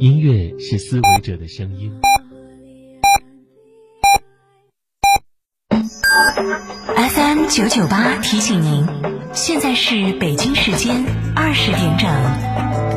音乐是思维者的声音。FM 九九八提醒您，现在是北京时间二十点整。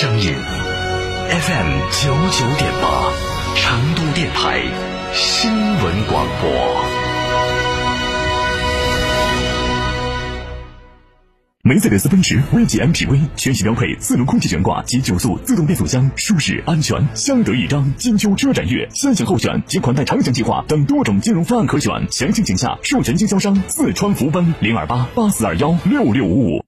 声音 FM 九九点八，成都电台新闻广播。梅赛德斯奔驰 V 级 MPV 全系标配四轮空气悬挂及九速自动变速箱，舒适安全，相得益彰。金秋车展月，先享候选及款待长享计划等多种金融方案可选，详情请下授权经销商四川福奔零二八八四二幺六六五五。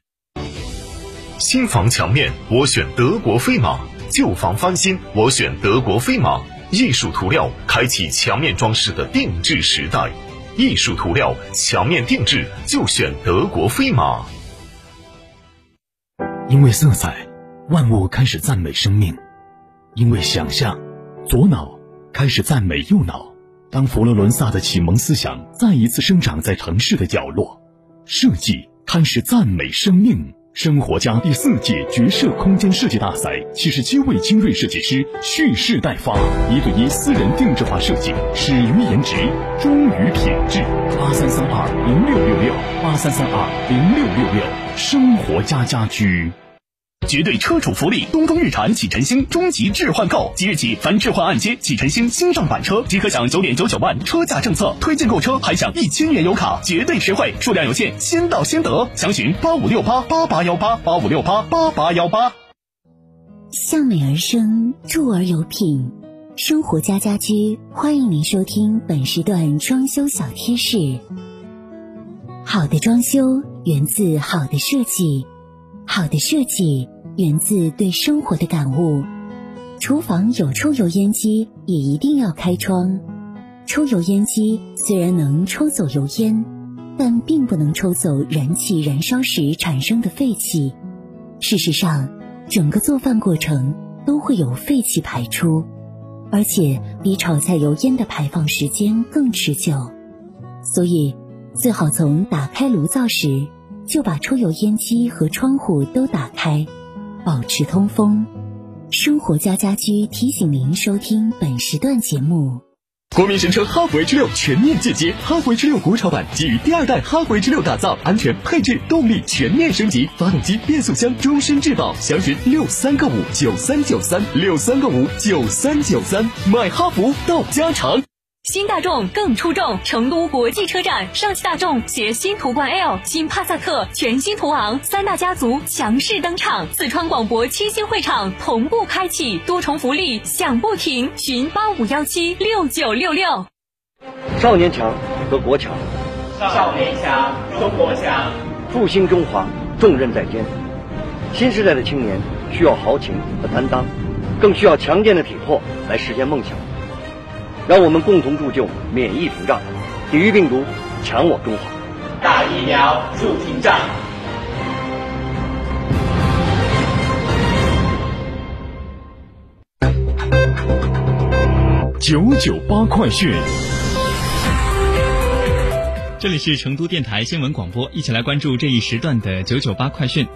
新房墙面，我选德国飞马；旧房翻新，我选德国飞马。艺术涂料开启墙面装饰的定制时代，艺术涂料墙面定制就选德国飞马。因为色彩，万物开始赞美生命；因为想象，左脑开始赞美右脑。当佛罗伦萨的启蒙思想再一次生长在城市的角落，设计开始赞美生命。生活家第四届绝色空间设计大赛，七十七位精锐设计师蓄势待发，一对一私人定制化设计，始于颜值，忠于品质。八三三二零六六六，八三三二零六六六，生活家家居。绝对车主福利！东风日产启辰星终极置换购，即日起凡置换按揭启辰星新上版车，即可享九点九九万车价政策，推荐购车还享一千元油卡，绝对实惠，数量有限，先到先得。详询八五六八八八幺八八五六八八八幺八。向美而生，住而有品，生活家家居，欢迎您收听本时段装修小贴士。好的装修源自好的设计。好的设计源自对生活的感悟。厨房有抽油烟机，也一定要开窗。抽油烟机虽然能抽走油烟，但并不能抽走燃气燃烧时产生的废气。事实上，整个做饭过程都会有废气排出，而且比炒菜油烟的排放时间更持久。所以，最好从打开炉灶时。就把抽油烟机和窗户都打开，保持通风。生活家家居提醒您收听本时段节目。国民神车哈弗 H 六全面进阶，哈弗 H 六国潮版基于第二代哈弗 H 六打造，安全配置动力全面升级，发动机变速箱终身质保。详询六三个五九三九三六三个五九三九三，买哈弗到家常。新大众更出众！成都国际车展，上汽大众携新途观 L、新帕萨特、全新途昂三大家族强势登场，四川广播七星会场同步开启，多重福利享不停。寻八五幺七六九六六。少年强则国强，少年强中国强，复兴中华重任在肩。新时代的青年需要豪情和担当，更需要强健的体魄来实现梦想。让我们共同铸就免疫屏障，抵御病毒，强我中华。大疫苗，筑屏障。九九八快讯，这里是成都电台新闻广播，一起来关注这一时段的九九八快讯。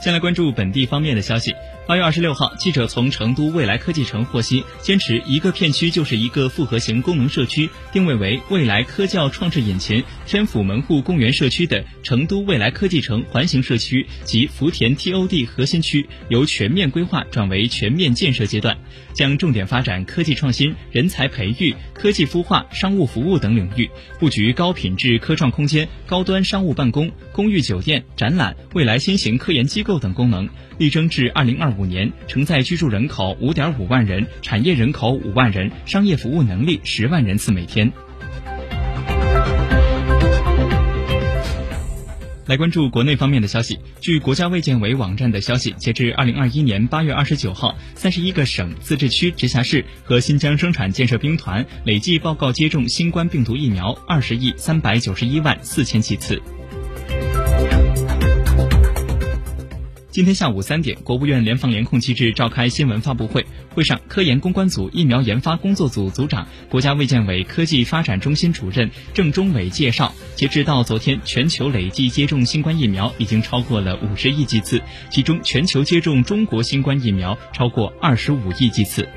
先来关注本地方面的消息。八月二十六号，记者从成都未来科技城获悉，坚持一个片区就是一个复合型功能社区，定位为未来科教创智引擎天府门户公园社区的成都未来科技城环形社区及福田 TOD 核心区，由全面规划转为全面建设阶段，将重点发展科技创新、人才培育、科技孵化、商务服务等领域，布局高品质科创空间、高端商务办公、公寓酒店、展览、未来新型科研机构等功能。力争至二零二五五年，承载居住人口五点五万人，产业人口五万人，商业服务能力十万人次每天。来关注国内方面的消息。据国家卫健委网站的消息，截至二零二一年八月二十九号，三十一个省、自治区、直辖市和新疆生产建设兵团累计报告接种新冠病毒疫苗二十亿三百九十一万四千剂次。今天下午三点，国务院联防联控机制召开新闻发布会。会上，科研攻关组疫苗研发工作组组长、国家卫健委科技发展中心主任郑中伟介绍，截止到昨天，全球累计接种新冠疫苗已经超过了五十亿剂次，其中全球接种中国新冠疫苗超过二十五亿剂次。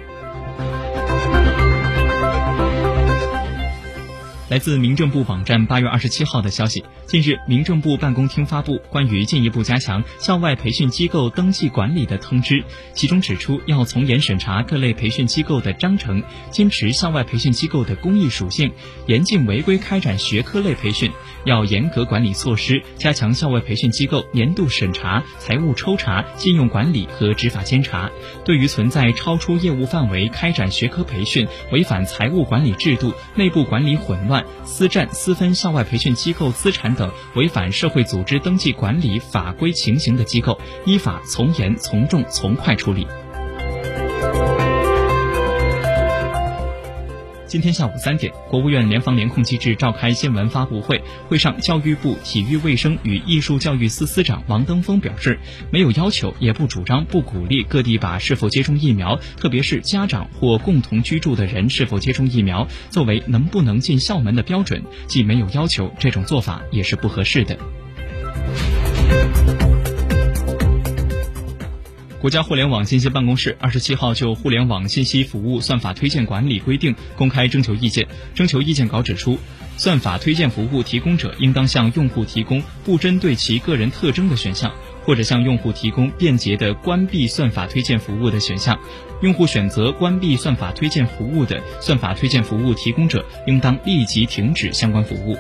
来自民政部网站八月二十七号的消息，近日，民政部办公厅发布关于进一步加强校外培训机构登记管理的通知，其中指出，要从严审查各类培训机构的章程，坚持校外培训机构的公益属性，严禁违规开展学科类培训，要严格管理措施，加强校外培训机构年度审查、财务抽查、信用管理和执法监察。对于存在超出业务范围开展学科培训、违反财务管理制度、内部管理混乱。私占、私分校外培训机构资产等违反社会组织登记管理法规情形的机构，依法从严、从重、从快处理。今天下午三点，国务院联防联控机制召开新闻发布会。会上，教育部体育卫生与艺术教育司司长王登峰表示，没有要求，也不主张，不鼓励各地把是否接种疫苗，特别是家长或共同居住的人是否接种疫苗，作为能不能进校门的标准。既没有要求，这种做法也是不合适的。国家互联网信息办公室二十七号就《互联网信息服务算法推荐管理规定》公开征求意见。征求意见稿指出，算法推荐服务提供者应当向用户提供不针对其个人特征的选项，或者向用户提供便捷的关闭算法推荐服务的选项。用户选择关闭算法推荐服务的，算法推荐服务提供者应当立即停止相关服务。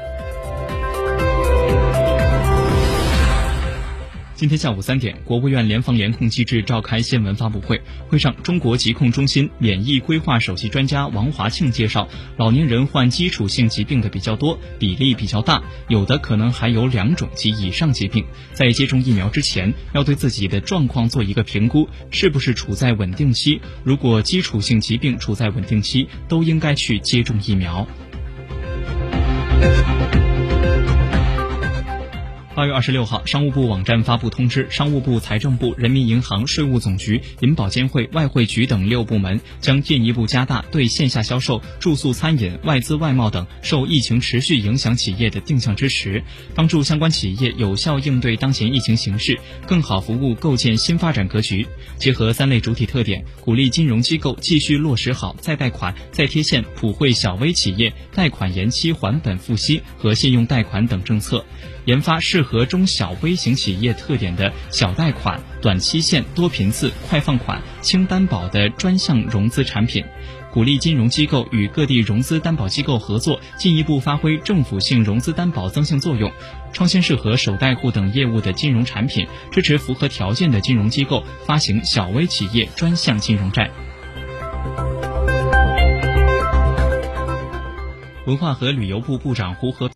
今天下午三点，国务院联防联控机制召开新闻发布会。会上，中国疾控中心免疫规划首席专家王华庆介绍，老年人患基础性疾病的比较多，比例比较大，有的可能还有两种及以上疾病。在接种疫苗之前，要对自己的状况做一个评估，是不是处在稳定期。如果基础性疾病处在稳定期，都应该去接种疫苗。八月二十六号，商务部网站发布通知，商务部、财政部、人民银行、税务总局、银保监会、外汇局等六部门将进一步加大对线下销售、住宿餐饮、外资外贸等受疫情持续影响企业的定向支持，帮助相关企业有效应对当前疫情形势，更好服务构建新发展格局。结合三类主体特点，鼓励金融机构继续落实好再贷款、再贴现、普惠小微企业贷款延期还本付息和信用贷款等政策。研发适合中小微型企业特点的小贷款、短期限、多频次、快放款、轻担保的专项融资产品，鼓励金融机构与各地融资担保机构合作，进一步发挥政府性融资担保增信作用，创新适合首贷户等业务的金融产品，支持符合条件的金融机构发行小微企业专项金融债。文化和旅游部部长胡和。